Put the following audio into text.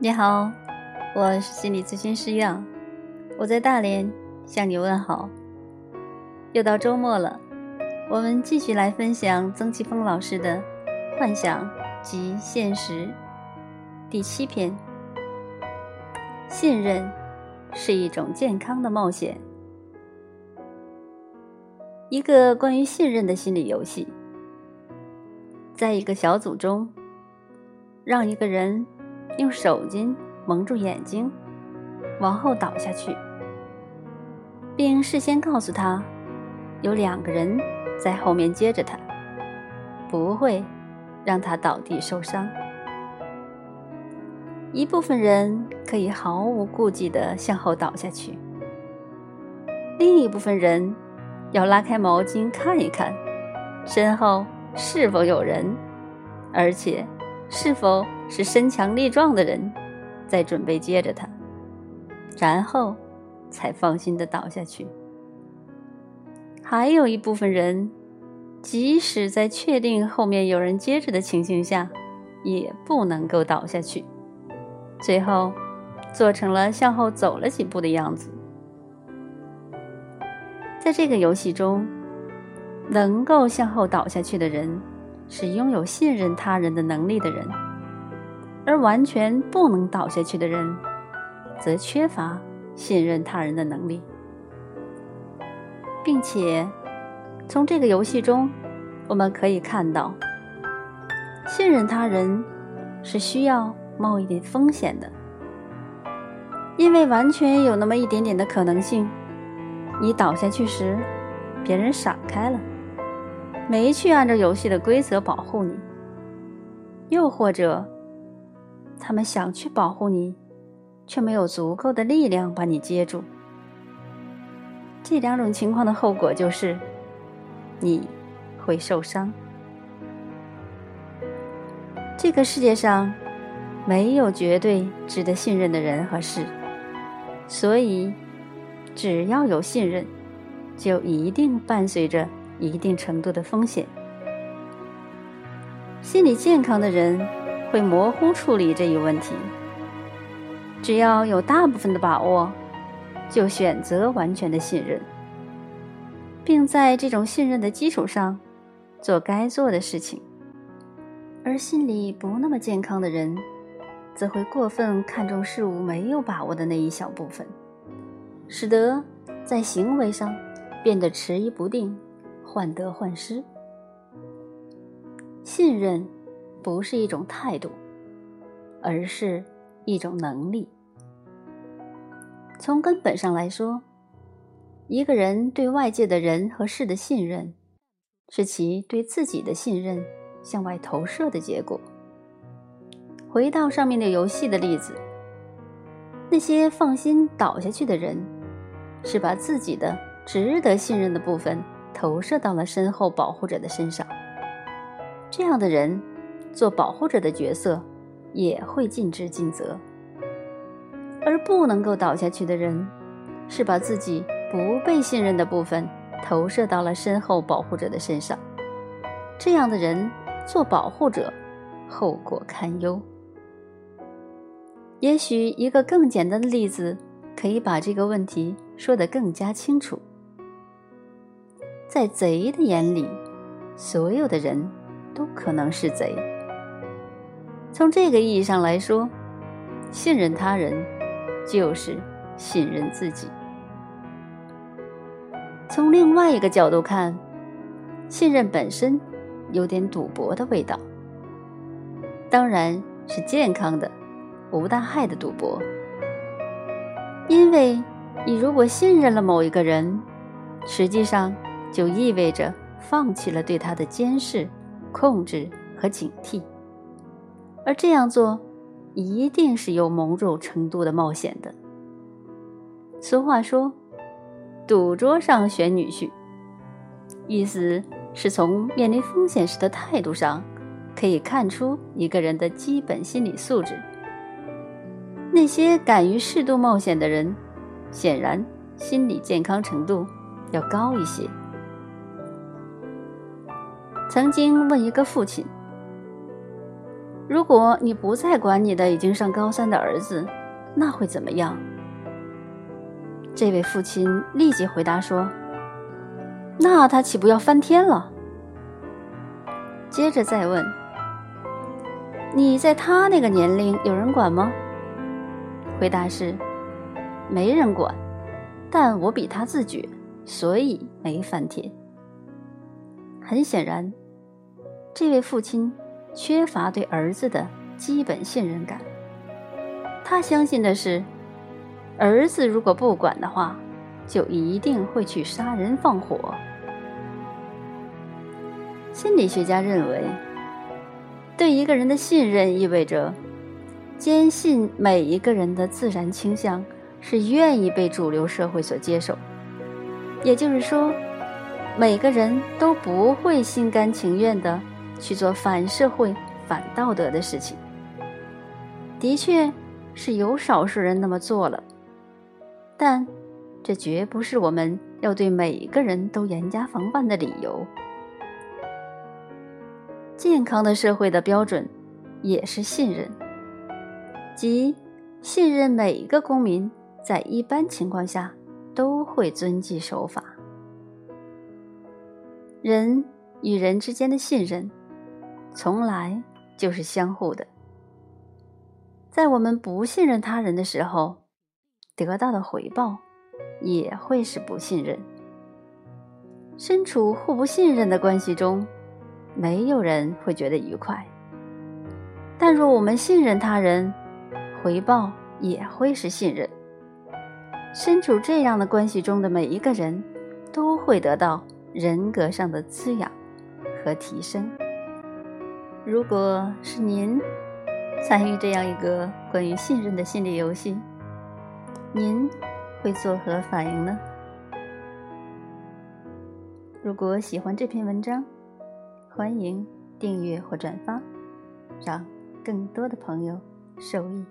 你好，我是心理咨询师杨，我在大连向你问好。又到周末了，我们继续来分享曾奇峰老师的《幻想及现实》第七篇：信任是一种健康的冒险。一个关于信任的心理游戏，在一个小组中，让一个人。用手巾蒙住眼睛，往后倒下去，并事先告诉他，有两个人在后面接着他，不会让他倒地受伤。一部分人可以毫无顾忌地向后倒下去，另一部分人要拉开毛巾看一看，身后是否有人，而且是否。是身强力壮的人，在准备接着他，然后才放心的倒下去。还有一部分人，即使在确定后面有人接着的情形下，也不能够倒下去，最后做成了向后走了几步的样子。在这个游戏中，能够向后倒下去的人，是拥有信任他人的能力的人。而完全不能倒下去的人，则缺乏信任他人的能力，并且从这个游戏中，我们可以看到，信任他人是需要冒一点风险的，因为完全有那么一点点的可能性，你倒下去时，别人闪开了，没去按照游戏的规则保护你，又或者。他们想去保护你，却没有足够的力量把你接住。这两种情况的后果就是，你会受伤。这个世界上没有绝对值得信任的人和事，所以只要有信任，就一定伴随着一定程度的风险。心理健康的人。会模糊处理这一问题。只要有大部分的把握，就选择完全的信任，并在这种信任的基础上做该做的事情。而心理不那么健康的人，则会过分看重事物没有把握的那一小部分，使得在行为上变得迟疑不定、患得患失。信任。不是一种态度，而是一种能力。从根本上来说，一个人对外界的人和事的信任，是其对自己的信任向外投射的结果。回到上面的游戏的例子，那些放心倒下去的人，是把自己的值得信任的部分投射到了身后保护者的身上。这样的人。做保护者的角色，也会尽职尽责；而不能够倒下去的人，是把自己不被信任的部分投射到了身后保护者的身上。这样的人做保护者，后果堪忧。也许一个更简单的例子，可以把这个问题说得更加清楚。在贼的眼里，所有的人都可能是贼。从这个意义上来说，信任他人就是信任自己。从另外一个角度看，信任本身有点赌博的味道，当然是健康的、无大害的赌博。因为你如果信任了某一个人，实际上就意味着放弃了对他的监视、控制和警惕。而这样做，一定是有某种程度的冒险的。俗话说：“赌桌上选女婿”，意思是从面临风险时的态度上，可以看出一个人的基本心理素质。那些敢于适度冒险的人，显然心理健康程度要高一些。曾经问一个父亲。如果你不再管你的已经上高三的儿子，那会怎么样？这位父亲立即回答说：“那他岂不要翻天了？”接着再问：“你在他那个年龄有人管吗？”回答是：“没人管，但我比他自觉，所以没翻天。”很显然，这位父亲缺乏对儿子的基本信任感。他相信的是。儿子如果不管的话，就一定会去杀人放火。心理学家认为，对一个人的信任意味着坚信每一个人的自然倾向是愿意被主流社会所接受。也就是说，每个人都不会心甘情愿的去做反社会、反道德的事情。的确，是有少数人那么做了。但，这绝不是我们要对每个人都严加防范的理由。健康的社会的标准，也是信任，即信任每一个公民在一般情况下都会遵纪守法。人与人之间的信任，从来就是相互的。在我们不信任他人的时候，得到的回报也会是不信任。身处互不信任的关系中，没有人会觉得愉快。但若我们信任他人，回报也会是信任。身处这样的关系中的每一个人，都会得到人格上的滋养和提升。如果是您参与这样一个关于信任的心理游戏，您会作何反应呢？如果喜欢这篇文章，欢迎订阅或转发，让更多的朋友受益。